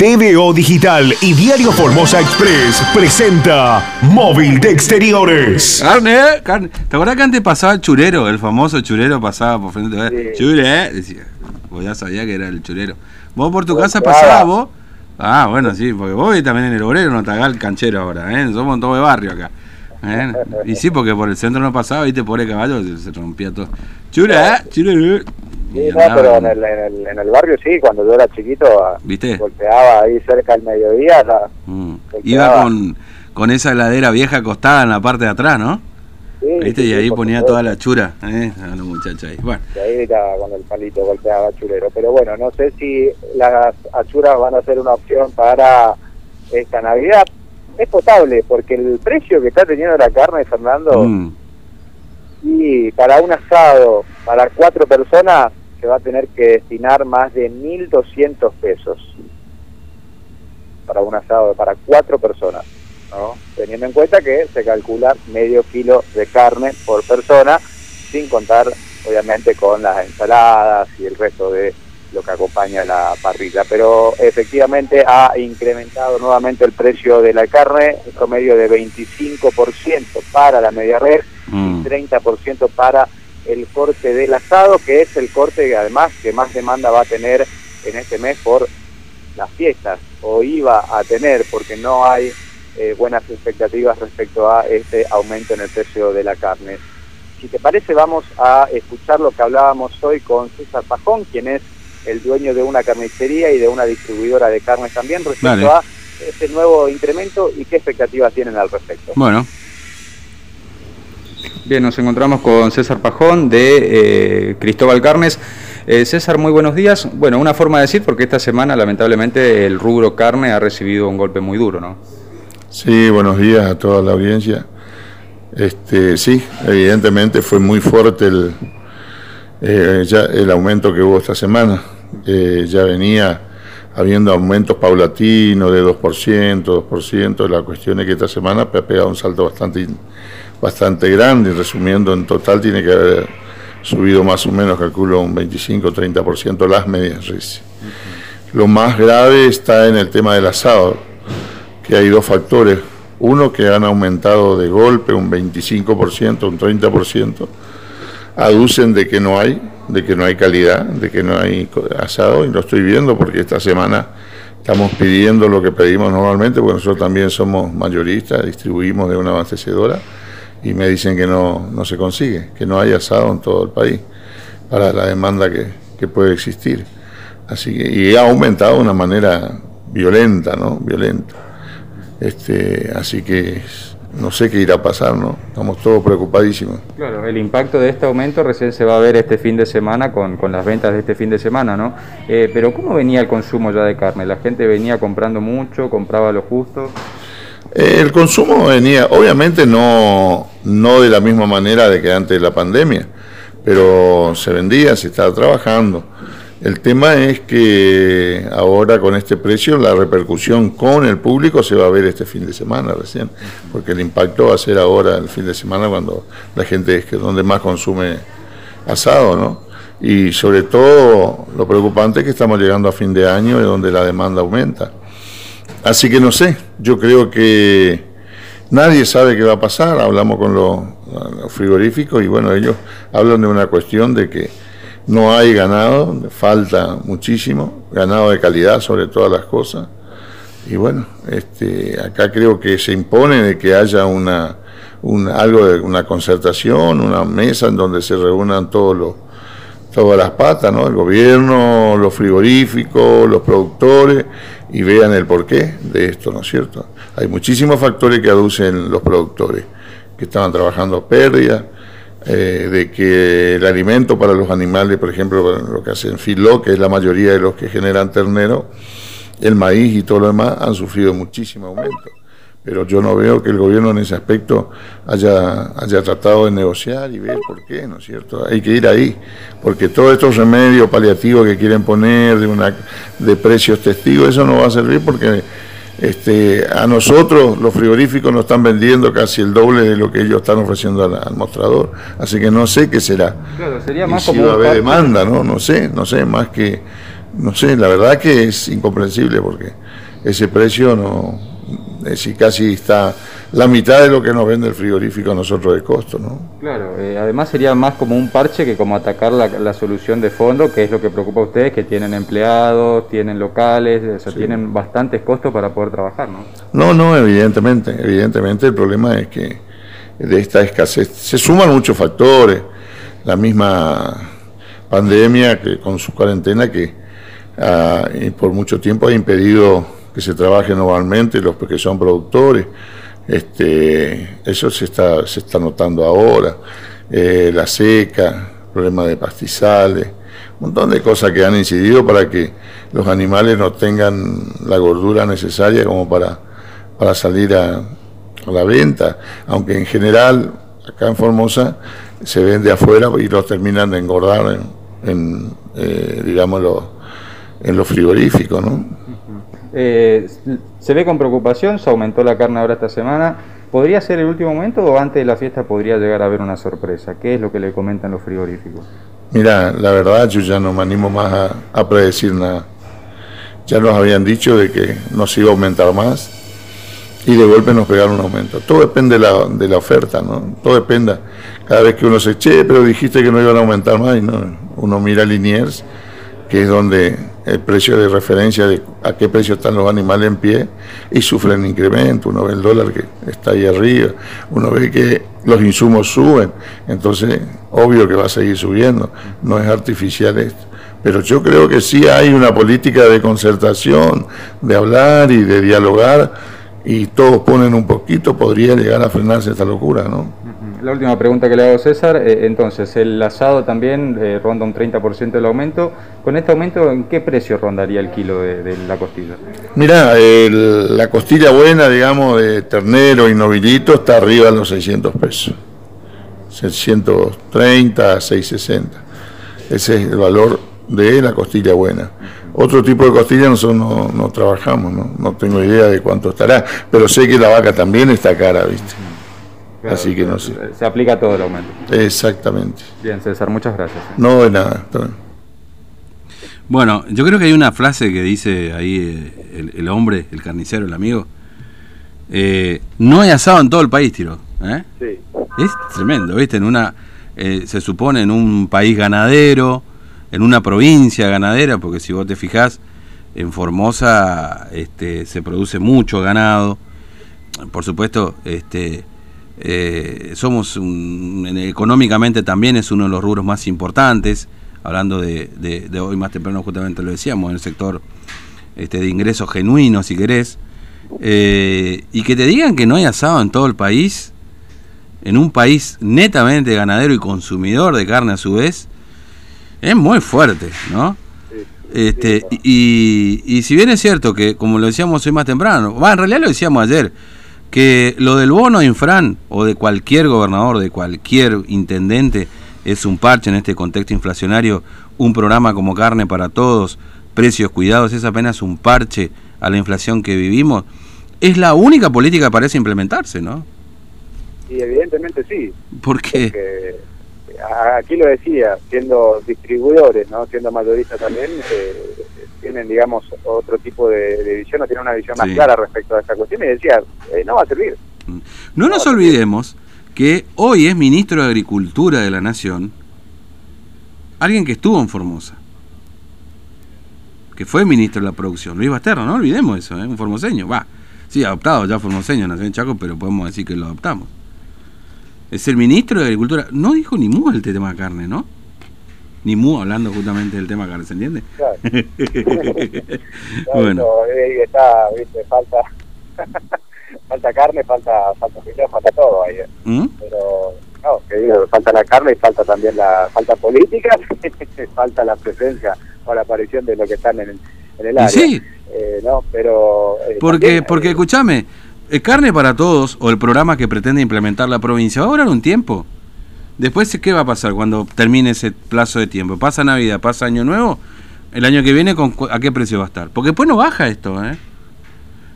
TVO Digital y Diario Formosa Express presenta Móvil de Exteriores. Carne, eh, carne. ¿Te acuerdas que antes pasaba el churero? El famoso churero pasaba por frente. de Chure, eh, decía. Vos ya sabía que era el churero. ¿Vos por tu casa pasabas vos? Ah, bueno, sí, porque vos también en el obrero no te hagas el canchero ahora, ¿eh? Somos todo de barrio acá. ¿eh? Y sí, porque por el centro no pasaba, viste, pobre caballo, se, se rompía todo. Chure, eh, chure. Sí, no, pero en el, en, el, en el, barrio sí, cuando yo era chiquito, ah, ¿Viste? golpeaba ahí cerca del mediodía. La, mm. Iba con, con esa heladera vieja acostada en la parte de atrás, ¿no? Sí, ¿Viste? sí, y ahí ponía toda la chura, ¿eh? A los muchachos ahí. Bueno, Y ahí era con el palito golpeaba churero. Pero bueno, no sé si las achuras van a ser una opción para esta Navidad. Es potable, porque el precio que está teniendo la carne, Fernando, mm, y para un asado, para cuatro personas, se va a tener que destinar más de 1.200 pesos para un asado para cuatro personas, ¿no? Teniendo en cuenta que se calcula medio kilo de carne por persona, sin contar, obviamente, con las ensaladas y el resto de lo que acompaña la parrilla. Pero efectivamente ha incrementado nuevamente el precio de la carne, un promedio de 25% para la media red mm. 30% para el corte del asado, que es el corte que además que más demanda va a tener en este mes por las fiestas, o iba a tener, porque no hay eh, buenas expectativas respecto a este aumento en el precio de la carne. Si te parece, vamos a escuchar lo que hablábamos hoy con César Pajón, quien es el dueño de una carnicería y de una distribuidora de carnes también, respecto a este nuevo incremento y qué expectativas tienen al respecto. Bueno, Bien, nos encontramos con César Pajón de eh, Cristóbal Carnes. Eh, César, muy buenos días. Bueno, una forma de decir, porque esta semana lamentablemente el rubro carne ha recibido un golpe muy duro, ¿no? Sí, buenos días a toda la audiencia. Este, sí, evidentemente fue muy fuerte el, eh, ya el aumento que hubo esta semana. Ya venía habiendo aumentos paulatinos de 2%, 2%. La cuestión es que esta semana ha pegado un salto bastante, bastante grande. Resumiendo, en total tiene que haber subido más o menos, calculo, un 25-30% las medias res. Lo más grave está en el tema del asado, que hay dos factores. Uno, que han aumentado de golpe un 25%, un 30%. Aducen de que no hay, de que no hay calidad, de que no hay asado, y lo estoy viendo porque esta semana estamos pidiendo lo que pedimos normalmente, porque nosotros también somos mayoristas, distribuimos de una abastecedora, y me dicen que no, no se consigue, que no hay asado en todo el país para la demanda que, que puede existir. Así que, y ha aumentado de una manera violenta, ¿no? Violenta. Este, así que no sé qué irá a pasar, ¿no? Estamos todos preocupadísimos. Claro, el impacto de este aumento recién se va a ver este fin de semana con, con las ventas de este fin de semana, ¿no? Eh, pero ¿cómo venía el consumo ya de carne? ¿La gente venía comprando mucho, compraba lo justo? Eh, el consumo venía, obviamente no, no de la misma manera de que antes de la pandemia, pero se vendía, se estaba trabajando. El tema es que ahora con este precio la repercusión con el público se va a ver este fin de semana recién, porque el impacto va a ser ahora el fin de semana cuando la gente es que donde más consume asado, ¿no? Y sobre todo lo preocupante es que estamos llegando a fin de año y donde la demanda aumenta. Así que no sé, yo creo que nadie sabe qué va a pasar, hablamos con los, frigoríficos y bueno, ellos hablan de una cuestión de que no hay ganado, falta muchísimo, ganado de calidad sobre todas las cosas. Y bueno, este, acá creo que se impone de que haya una, un- algo de una concertación, una mesa en donde se reúnan todos los, todas las patas, ¿no? El gobierno, los frigoríficos, los productores, y vean el porqué de esto, ¿no es cierto? Hay muchísimos factores que aducen los productores, que estaban trabajando pérdidas, eh, de que el alimento para los animales, por ejemplo, lo que hacen filo, que es la mayoría de los que generan ternero, el maíz y todo lo demás han sufrido muchísimo aumento. Pero yo no veo que el gobierno en ese aspecto haya, haya tratado de negociar y ver por qué, ¿no es cierto? Hay que ir ahí, porque todos estos remedios paliativos que quieren poner de, una, de precios testigos, eso no va a servir porque este, a nosotros los frigoríficos nos están vendiendo casi el doble de lo que ellos están ofreciendo al, al mostrador. Así que no sé qué será. Claro, sería Y más si como va a haber demanda, ¿no? No sé, no sé, más que no sé, la verdad que es incomprensible porque ese precio no, es casi está la mitad de lo que nos vende el frigorífico a nosotros de costo, ¿no? Claro, eh, además sería más como un parche que como atacar la, solución de fondo, que es lo que preocupa a ustedes, que tienen empleados, tienen locales, o sea, tienen bastantes costos para poder trabajar, ¿no? No, no, evidentemente, evidentemente el problema es que de esta escasez se suman muchos factores, la misma pandemia que con su cuarentena que ah, por mucho tiempo ha impedido que se trabaje normalmente los que son productores. Este, eso se está, se está notando ahora. Eh, la seca, problemas de pastizales, un montón de cosas que han incidido para que los animales no tengan la gordura necesaria como para, para salir a, la venta, aunque en general acá en Formosa se vende afuera y los terminan de engordar en, eh, digamos, en los frigoríficos, ¿no? Eh, se ve con preocupación, se aumentó la carne ahora esta semana. ¿Podría ser el último momento o antes de la fiesta podría llegar a haber una sorpresa? ¿Qué es lo que le comentan los frigoríficos? Mira, la verdad yo ya no me animo más a, predecir nada. Ya nos habían dicho de que nos iba a aumentar más y de golpe nos pegaron un aumento. Todo depende de la, oferta, ¿no? Todo depende. Cada vez que uno se eche, pero dijiste que no iban a aumentar más y no, uno mira Liniers, que es donde el precio de referencia de a qué precio están los animales en pie y sufren incremento. Uno ve el dólar que está ahí arriba, uno ve que los insumos suben, entonces obvio que va a seguir subiendo, no es artificial esto. Pero yo creo que sí hay una política de concertación, de hablar y de dialogar, y todos ponen un poquito, podría llegar a frenarse esta locura, ¿no? La última pregunta que le hago César, eh, entonces, el asado también eh, ronda un 30% del aumento. ¿Con este aumento en qué precio rondaría el kilo de, la costilla? Mira, la costilla buena, digamos, de ternero y novilito está arriba de los 600 pesos. 630, 660. Ese es el valor de la costilla buena. Otro tipo de costilla nosotros no, trabajamos, no tengo idea de cuánto estará, pero sé que la vaca también está cara, ¿viste? Así que no sé. Se aplica todo el aumento. Exactamente. Bien, César, muchas gracias. No, de nada. Bueno, yo creo que hay una frase que dice ahí eh, el, hombre, el carnicero, el amigo. Eh, no hay asado en todo el país, tiro. ¿eh? Sí. Es tremendo, ¿viste? En una, se supone en un país ganadero, en una provincia ganadera, porque si vos te fijás, en Formosa este, se produce mucho ganado. Por supuesto, este, eh, somos económicamente también es uno de los rubros más importantes, hablando de, hoy más temprano justamente lo decíamos, en el sector este, de ingresos genuinos, si querés, eh, y que te digan que no hay asado en todo el país, en un país netamente ganadero y consumidor de carne a su vez, es muy fuerte, ¿no? Este, y, y, si bien es cierto que, como lo decíamos hoy más temprano, en realidad lo decíamos ayer, que lo del bono Infran o de cualquier gobernador, de cualquier intendente, es un parche en este contexto inflacionario, un programa como carne para todos, precios cuidados, es apenas un parche a la inflación que vivimos, es la única política que parece implementarse, ¿no? Y evidentemente sí. ¿Por qué? Porque aquí lo decía, siendo distribuidores, ¿no? siendo mayoristas también, eh, tienen, digamos, otro tipo de, visión o tienen una visión más clara respecto a esta cuestión y decía, eh, no va a servir. Mm. No, nos olvidemos que hoy es ministro de Agricultura de la Nación alguien que estuvo en Formosa, que fue ministro de la producción, Luis Basterra, no olvidemos eso, ¿eh? un formoseño, va, sí, adoptado ya formoseño, nació en Chaco, pero podemos decir que lo adoptamos. Es el ministro de Agricultura, no dijo ni mu el tema de carne, ¿no? Ni mu hablando justamente del tema ¿se entiende? Claro. bueno. Eh, está, viste, falta, falta carne, falta, falta falta todo ahí. Eh. ¿Mm? Pero, no, que digo, falta la carne y falta también la falta política, falta la presencia o la aparición de lo que están en, en el área. Sí. Eh, no, pero... Eh, porque, porque escúchame, carne para todos o el programa que pretende implementar la provincia va a durar un tiempo. Después, ¿qué va a pasar cuando termine ese plazo de tiempo? ¿Pasa Navidad? ¿Pasa Año Nuevo? El año que viene, ¿a qué precio va a estar? Porque después no baja esto, ¿eh?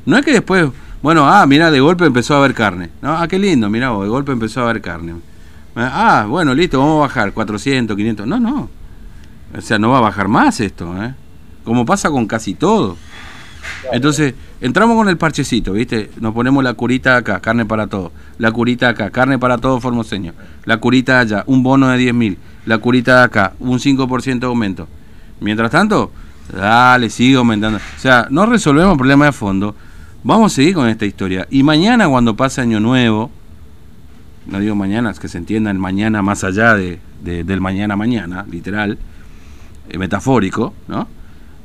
No es que después, bueno, ah, mira, de golpe empezó a haber carne. No, ah, qué lindo, mira, de golpe empezó a haber carne. Ah, bueno, listo, vamos a bajar 400, 500. No, no. O sea, no va a bajar más esto, ¿eh? como pasa con casi todo. Entonces, entramos con el parchecito, ¿viste? Nos ponemos la curita acá, carne para todo. La curita acá, carne para todo formoseño. La curita allá, un bono de 10 mil. La curita de acá, un 5% de aumento. Mientras tanto, dale, sigue aumentando. O sea, no resolvemos el problema de fondo. Vamos a seguir con esta historia. Y mañana, cuando pase Año Nuevo, no digo mañana, es que se entienda el mañana más allá de, de- del mañana mañana, literal, eh, metafórico, ¿no?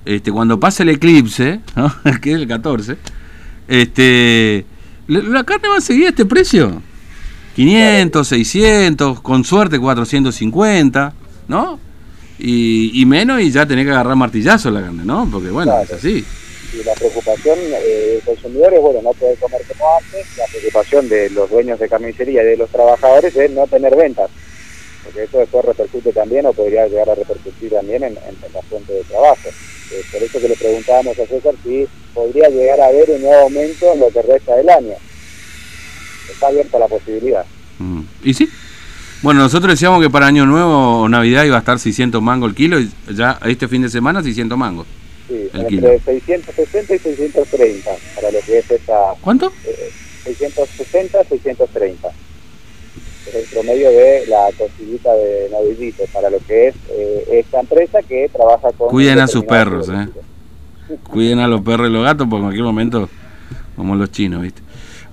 Este, cuando pase el eclipse, ¿no? que es el 14, este, la, carne va a seguir a este precio. 500, 600, con suerte 450, ¿no? Y, y menos y ya tenés que agarrar martillazo la carne, ¿no? Porque bueno, Claro. es así. y la preocupación eh, del consumidor es, bueno, no poder comer como antes, la preocupación de los dueños de carnicería y de los trabajadores es no tener ventas, porque eso después repercute también o podría llegar a repercutir también en, en- en la fuente de trabajo. Eh, por eso que le preguntábamos a César si podría llegar a haber un nuevo aumento en lo que resta del año. Está abierta la posibilidad. Mm. ¿Y sí? Bueno, nosotros decíamos que para Año Nuevo o Navidad iba a estar 600 mangos el kilo y ya este fin de semana 600 mangos. Sí, El entre kilo. 660 y 630 para lo que es esta ¿Cuánto? eh, 660, 630. Es el promedio de la cosillita de novillito para lo que es eh, esta empresa que trabaja con... Cuiden a sus perros, eh. Cuiden a los perros y los gatos porque en cualquier momento, como los chinos, ¿viste?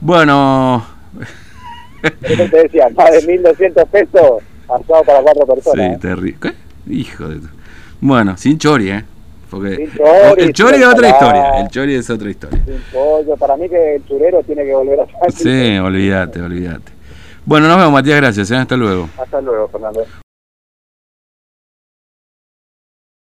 Bueno, eso te decía, más de 1.200 pesos asado para cuatro personas. sí, ¿eh? terrible. ¿Qué? Hijo de... Bueno, sin chori, ¿eh? Porque chori, el chori es otra historia, el chori es otra historia. Sin pollo. Para mí que el churero tiene que volver a Sí, olvídate, olvídate. Bueno, nos vemos, Matías, gracias, ¿eh? hasta luego. Hasta luego, Fernando.